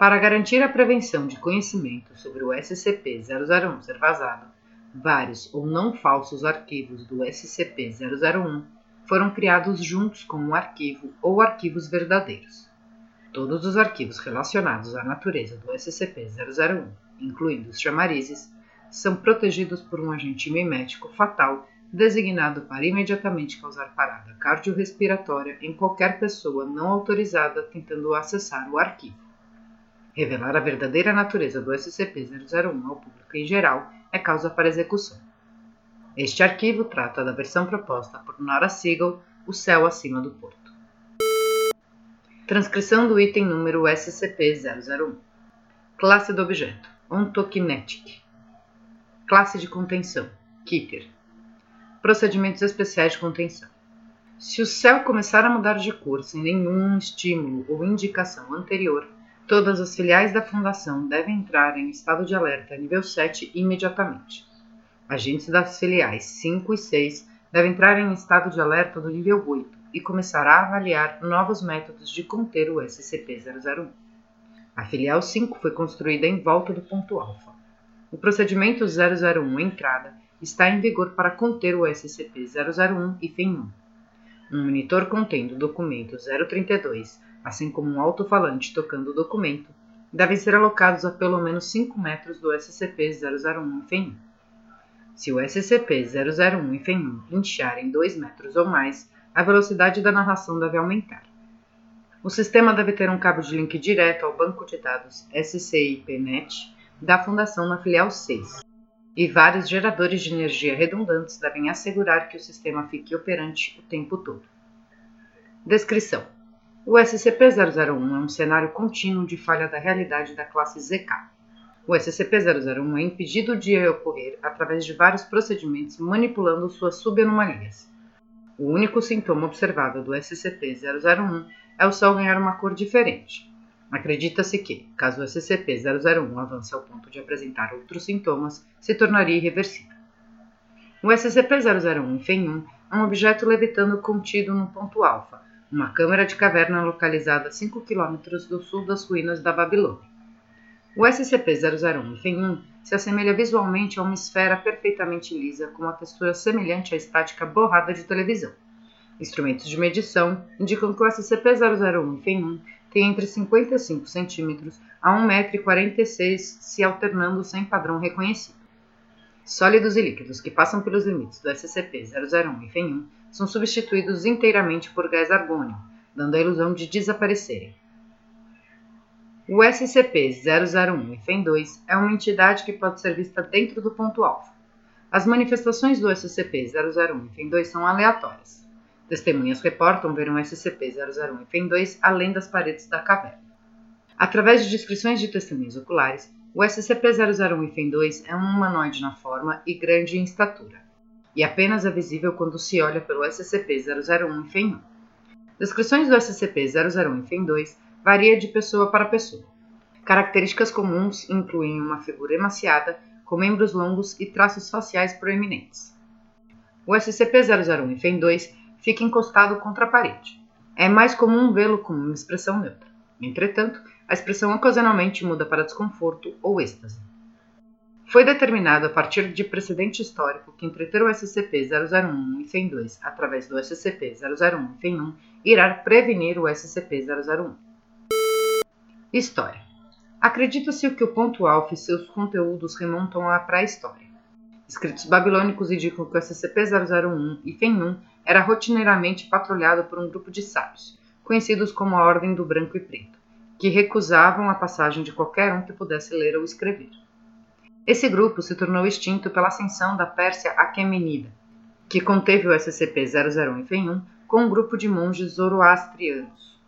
Para garantir a prevenção de conhecimento sobre o SCP-001 ser vazado, vários ou não falsos arquivos do SCP-001 foram criados juntos como um arquivo ou arquivos verdadeiros. Todos os arquivos relacionados à natureza do SCP-001, incluindo os chamarizes, são protegidos por um agente mimético fatal designado para imediatamente causar parada cardiorrespiratória em qualquer pessoa não autorizada tentando acessar o arquivo. Revelar a verdadeira natureza do SCP-001 ao público em geral é causa para execução. Este arquivo trata da versão proposta por Nora Siegel, O Céu Acima do Porto. Transcrição do item número SCP-001 Classe do objeto. Ontokinetic. Classe de contenção. Kitter Procedimentos especiais de contenção. Se o céu começar a mudar de cor sem nenhum estímulo ou indicação anterior, Todas as filiais da Fundação devem entrar em estado de alerta nível 7 imediatamente. Agentes das filiais 5 e 6 devem entrar em estado de alerta do nível 8 e começar a avaliar novos métodos de conter o SCP-001. A filial 5 foi construída em volta do ponto alfa. O procedimento 001 entrada está em vigor para conter o SCP-001 e FEM1. Um monitor contendo o documento 032 assim como um alto-falante tocando o documento, devem ser alocados a pelo menos 5 metros do SCP-001 FEM1. Se o SCP-001 FEM1 inchar em 2 metros ou mais, a velocidade da narração deve aumentar. O sistema deve ter um cabo de link direto ao banco de dados SCIPNet da Fundação na filial 6, e vários geradores de energia redundantes devem assegurar que o sistema fique operante o tempo todo. Descrição: o SCP-001 é um cenário contínuo de falha da realidade da classe ZK. O SCP-001 é impedido de ocorrer através de vários procedimentos manipulando suas subanomalias. O único sintoma observável do SCP-001 é o Sol ganhar uma cor diferente. Acredita-se que, caso o SCP-001 avance ao ponto de apresentar outros sintomas, se tornaria irreversível. O SCP-001 FEM-1 é um objeto levitando contido no ponto alfa, uma câmara de caverna localizada a 5 km do sul das ruínas da Babilônia. O SCP-001 FEM-1 se assemelha visualmente a uma esfera perfeitamente lisa com uma textura semelhante à estática borrada de televisão. Instrumentos de medição indicam que o SCP-001 FEM-1 tem entre 55 cm a 1,46m se alternando sem padrão reconhecido. Sólidos e líquidos que passam pelos limites do SCP-001 e FEM-1 são substituídos inteiramente por gás argônio, dando a ilusão de desaparecerem. O SCP-001 e FEM-2 é uma entidade que pode ser vista dentro do ponto alfa. As manifestações do SCP-001 e FEM-2 são aleatórias. Testemunhas reportam ver um SCP-001 e FEM-2 além das paredes da caverna. Através de descrições de testemunhas oculares, o SCP-001 e FEM-2 é um humanoide na forma e grande em estatura e apenas é visível quando se olha pelo SCP-001 e FEM1. Descrições do SCP-001 e FEM2 varia de pessoa para pessoa. Características comuns incluem uma figura emaciada, com membros longos e traços faciais proeminentes. O SCP-001 e FEM2 fica encostado contra a parede. É mais comum vê-lo com uma expressão neutra. Entretanto, a expressão ocasionalmente muda para desconforto ou êxtase. Foi determinado a partir de precedente histórico que entreter o SCP-001 e FEM-2 através do SCP-001 e FEM-1 irá prevenir o SCP-001. História Acredita-se que o ponto alfa e seus conteúdos remontam à pré-história. Escritos babilônicos indicam que o SCP-001 e FEM-1 era rotineiramente patrulhado por um grupo de sábios, conhecidos como a Ordem do Branco e Preto, que recusavam a passagem de qualquer um que pudesse ler ou escrever. Esse grupo se tornou extinto pela ascensão da Pérsia Aquemenida, que conteve o SCP-001 e FEM1 com um grupo de monges zoroastrianos.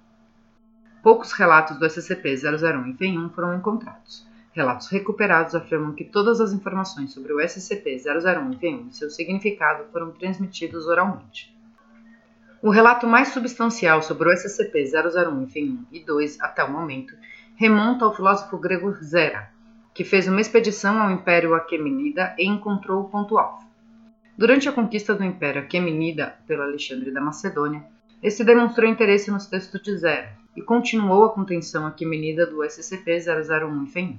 Poucos relatos do SCP-001 em FEM1 foram encontrados. Relatos recuperados afirmam que todas as informações sobre o SCP-001 em FEM1 e seu significado foram transmitidos oralmente. O relato mais substancial sobre o SCP-001 em FEM1 e 2 até o momento remonta ao filósofo grego Zera, que fez uma expedição ao Império Aquemenida e encontrou o ponto alfa. Durante a conquista do Império Aquemenida pelo Alexandre da Macedônia, esse demonstrou interesse nos textos de Zera e continuou a contenção aquemenida do SCP-001 em FEM1.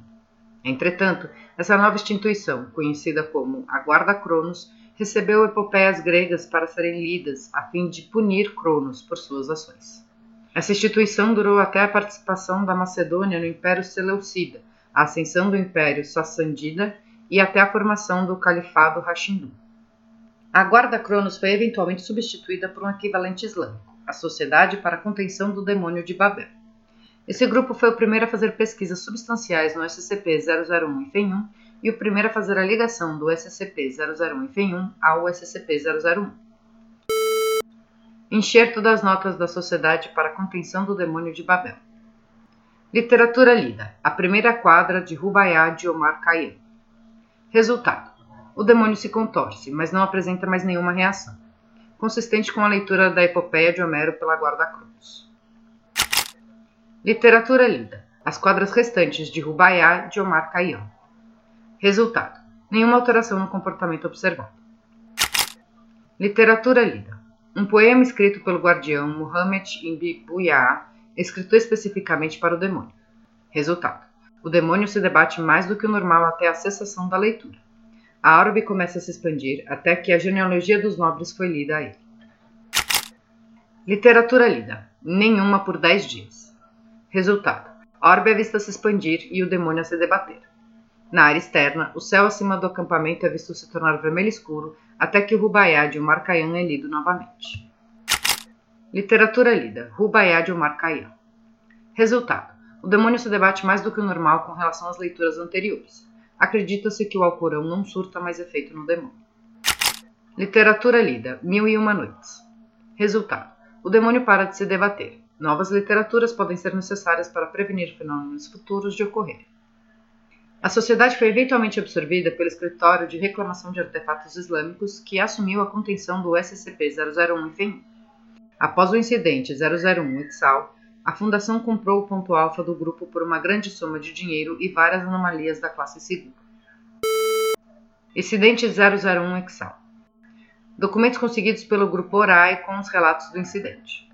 Entretanto, essa nova instituição, conhecida como a Guarda Cronos, recebeu epopeias gregas para serem lidas a fim de punir Cronos por suas ações. Essa instituição durou até a participação da Macedônia no Império Seleucida, a ascensão do Império Sassandida e até a formação do Califado Rashidun. A Guarda Cronos foi eventualmente substituída por um equivalente islâmico, a Sociedade para a Contenção do Demônio de Babel. Esse grupo foi o primeiro a fazer pesquisas substanciais no SCP-001 e FEM1 e o primeiro a fazer a ligação do SCP-001 e FEM1 ao SCP-001. Enxerto das notas da Sociedade para a Contenção do Demônio de Babel. Literatura lida. A primeira quadra de Rubaiyá de Omar Khayyam. Resultado. O demônio se contorce, mas não apresenta mais nenhuma reação, consistente com a leitura da epopeia de Homero pela guarda-cruz. Literatura lida. As quadras restantes de Rubaiyá de Omar Khayyam. Resultado. Nenhuma alteração no comportamento observado. Literatura lida. Um poema escrito pelo guardião Muhammad Ibn Buyaa escrito especificamente para o demônio. Resultado: o demônio se debate mais do que o normal até a cessação da leitura. A orbe começa a se expandir até que a genealogia dos nobres foi lida a ele. Literatura lida: nenhuma por dez dias. Resultado: a orbe é vista se expandir e o demônio a se debater. Na área externa, o céu acima do acampamento é visto se tornar vermelho escuro até que o Rubaiá de Umar Khayyam é lido novamente. Literatura lida. Rubaiyá de Omar Khayyam. Resultado. O demônio se debate mais do que o normal com relação às leituras anteriores. Acredita-se que o Alcorão não surta mais efeito no demônio. Literatura lida. Mil e uma noites. Resultado. O demônio para de se debater. Novas literaturas podem ser necessárias para prevenir fenômenos futuros de ocorrer. A sociedade foi eventualmente absorvida pelo Escritório de Reclamação de Artefatos Islâmicos, que assumiu a contenção do SCP-001 em FEM Após o incidente 001 Exal, a Fundação comprou o ponto alfa do grupo por uma grande soma de dinheiro e várias anomalias da classe segura. Incidente 001 Exal Documentos conseguidos pelo grupo ORAI com os relatos do incidente.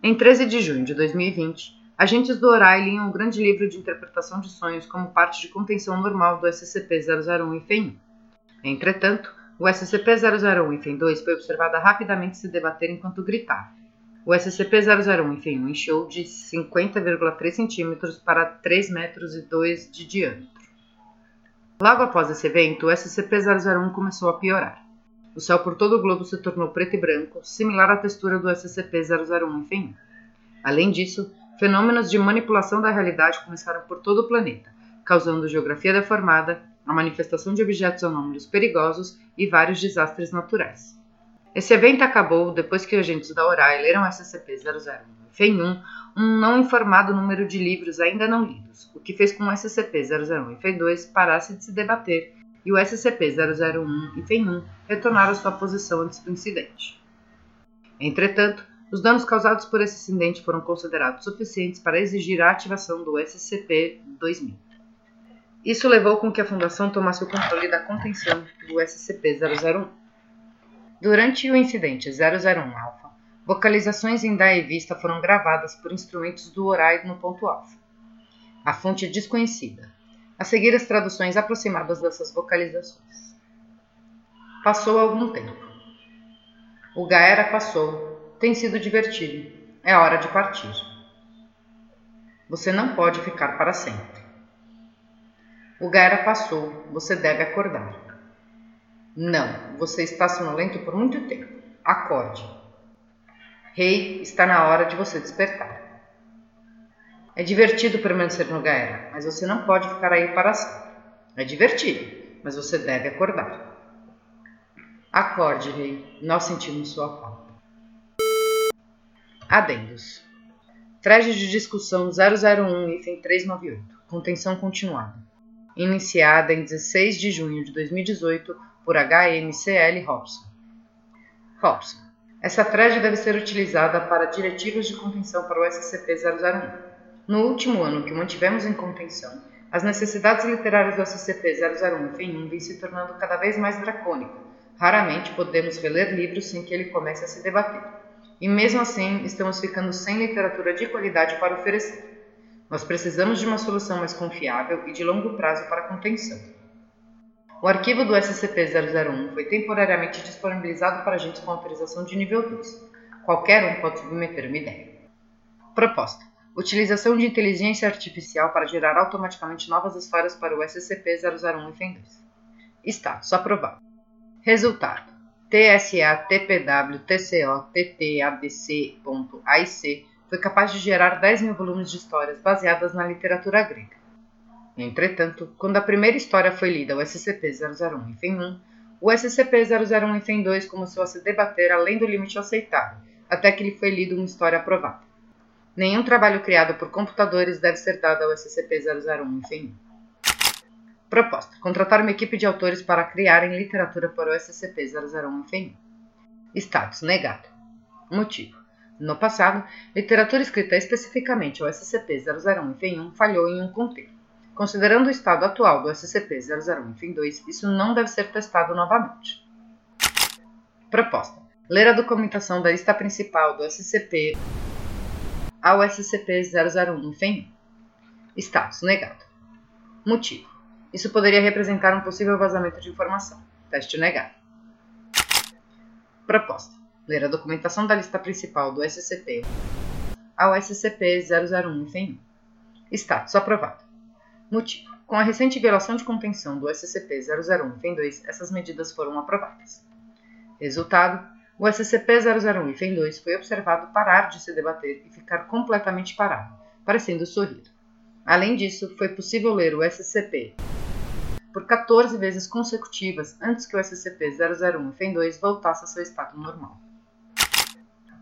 Em 13 de junho de 2020, agentes do ORAI liam o grande livro de interpretação de sonhos como parte de contenção normal do SCP-001 e FEM. Entretanto, o SCP-001 e 2 foi observada rapidamente se debater enquanto gritava. O SCP-001 e 1 inchou de 50,3 cm para 3 metros e 2 de diâmetro. Logo após esse evento, o SCP-001 começou a piorar. O céu por todo o globo se tornou preto e branco, similar à textura do SCP-001 e 1 Além disso, fenômenos de manipulação da realidade começaram por todo o planeta, causando geografia deformada, a manifestação de objetos anômalos perigosos e vários desastres naturais. Esse evento acabou depois que agentes da ORAI leram SCP-001 e FEM1 um não informado número de livros ainda não lidos, o que fez com o SCP-001 e FEM2 parasse de se debater e o SCP-001 e FEM1 retornar à sua posição antes do incidente. Entretanto, os danos causados por esse incidente foram considerados suficientes para exigir a ativação do SCP-2000. Isso levou com que a Fundação tomasse o controle da contenção do SCP-001. Durante o incidente 001 Alpha, vocalizações em DAE vista foram gravadas por instrumentos do ORAI no ponto alfa. A fonte é desconhecida. A seguir as traduções aproximadas dessas vocalizações. Passou algum tempo. O Gaera passou. Tem sido divertido. É hora de partir. Você não pode ficar para sempre. O Gaera passou, você deve acordar. Não, você está sonolento por muito tempo. Acorde. Rei, está na hora de você despertar. É divertido permanecer no Gaera, mas você não pode ficar aí para sempre. É divertido, mas você deve acordar. Acorde, rei. Nós sentimos sua falta. Adendos. Thread de discussão 001 item 398. Contenção continuada. Iniciada em 16 de junho de 2018 por HMCL Robson. Robson. Essa thread deve ser utilizada para diretivas de contenção para o SCP-001. No último ano que mantivemos em contenção, as necessidades literárias do SCP-001 FEM1 vêm se tornando cada vez mais dracônicas. Raramente podemos reler livros sem que ele comece a se debater. E mesmo assim, estamos ficando sem literatura de qualidade para oferecer. Nós precisamos de uma solução mais confiável e de longo prazo para a contenção. O arquivo do SCP-001 foi temporariamente disponibilizado para agentes com autorização de nível 2. Qualquer um pode submeter uma ideia. Proposta: Utilização de inteligência artificial para gerar automaticamente novas histórias para o SCP-001 e FEM2. Status: Aprovado. Resultado: TSA, TPW, TCO, TT, ADC.AIC foi capaz de gerar 10 mil volumes de histórias baseadas na literatura grega. Entretanto, quando a primeira história foi lida, o SCP-001 e FEM1, o SCP-001 e FEM2 começou a se debater além do limite aceitável, até que lhe foi lido uma história aprovada. Nenhum trabalho criado por computadores deve ser dado ao SCP-001 e FEM1. Proposta: contratar uma equipe de autores para criarem literatura para o SCP-001 e FEM1. Status: negado. Motivo: no passado, literatura escrita especificamente ao SCP-001 e FEM1 falhou em um contexto. Considerando o estado atual do SCP-001 e FEM2, isso não deve ser testado novamente. Proposta: ler a documentação da lista principal do SCP ao SCP-001 e FEM1. Status: negado. Motivo: isso poderia representar um possível vazamento de informação. Teste negado. Proposta: ler a documentação da lista principal do SCP ao SCP-001 e FEM1. Status aprovado. Motivo: com a recente violação de contenção do SCP-001 e FEM2, essas medidas foram aprovadas. Resultado: o SCP-001 e FEM2 foi observado parar de se debater e ficar completamente parado, parecendo sorrir. Além disso, foi possível ler o SCP por 14 vezes consecutivas antes que o SCP-001 e FEM2 voltasse a seu estado normal.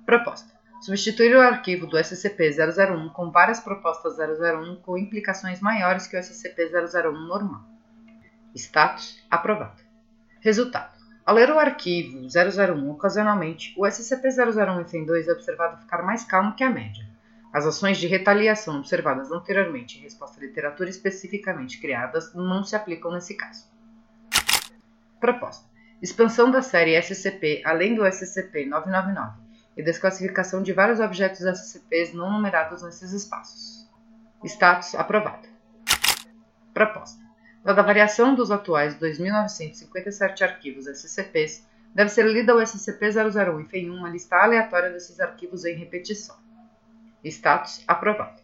Proposta: substituir o arquivo do SCP-001 com várias propostas 001 com implicações maiores que o SCP-001 normal. Status: aprovado. Resultado: ao ler o arquivo 001 ocasionalmente, o SCP-001 e FEM2 é observado ficar mais calmo que a média. As ações de retaliação observadas anteriormente em resposta à literatura especificamente criadas não se aplicam nesse caso. Proposta: expansão da série SCP além do SCP-999 e desclassificação de vários objetos SCPs não numerados nesses espaços. Status aprovado. Proposta. Dada a variação dos atuais 2.957 arquivos SCPs, deve ser lida o SCP-001 e FEM1 uma lista aleatória desses arquivos em repetição. Status aprovado.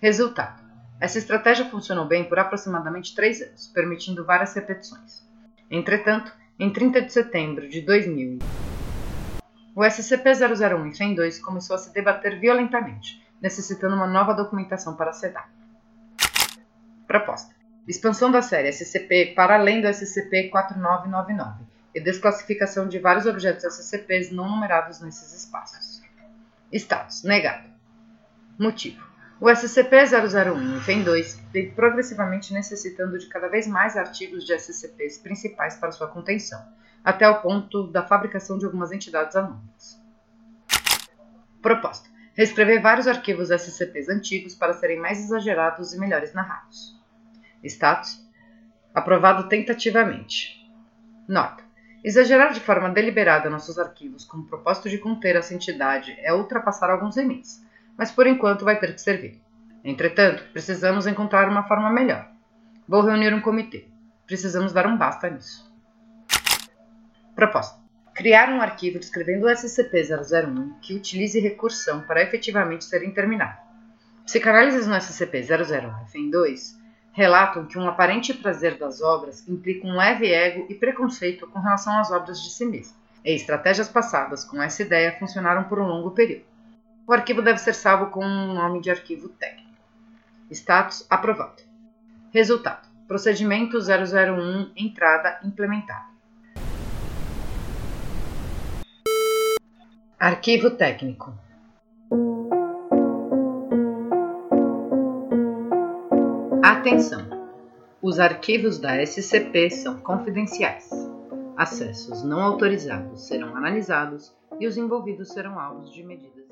Resultado. Essa estratégia funcionou bem por aproximadamente 3 anos, permitindo várias repetições. Entretanto, em 30 de setembro de 2000, o SCP-001 e FEM-2 começou a se debater violentamente, necessitando uma nova documentação para ser dada. Proposta: expansão da série SCP para além do SCP-4999 e desclassificação de vários objetos SCPs não numerados nesses espaços. Status: negado. Motivo: o SCP-001 e FEM-2 vem progressivamente necessitando de cada vez mais artigos de SCPs principais para sua contenção até o ponto da fabricação de algumas entidades anônimas. Proposta: reescrever vários arquivos SCPs antigos para serem mais exagerados e melhores narrados. Status: aprovado tentativamente. Nota: exagerar de forma deliberada nossos arquivos com o propósito de conter essa entidade é ultrapassar alguns limites, mas por enquanto vai ter que servir. Entretanto, precisamos encontrar uma forma melhor. Vou reunir um comitê. Precisamos dar um basta nisso. Proposta: criar um arquivo descrevendo o SCP-001 que utilize recursão para efetivamente ser interminado. Psicanálises no SCP-001 FEM2 relatam que um aparente prazer das obras implica um leve ego e preconceito com relação às obras de si mesmo, e estratégias passadas com essa ideia funcionaram por um longo período. O arquivo deve ser salvo com um nome de arquivo técnico. Status aprovado. Resultado: procedimento 001 entrada implementada. Arquivo técnico. Atenção! Os arquivos da SCP são confidenciais. Acessos não autorizados serão analisados e os envolvidos serão alvos de medidas.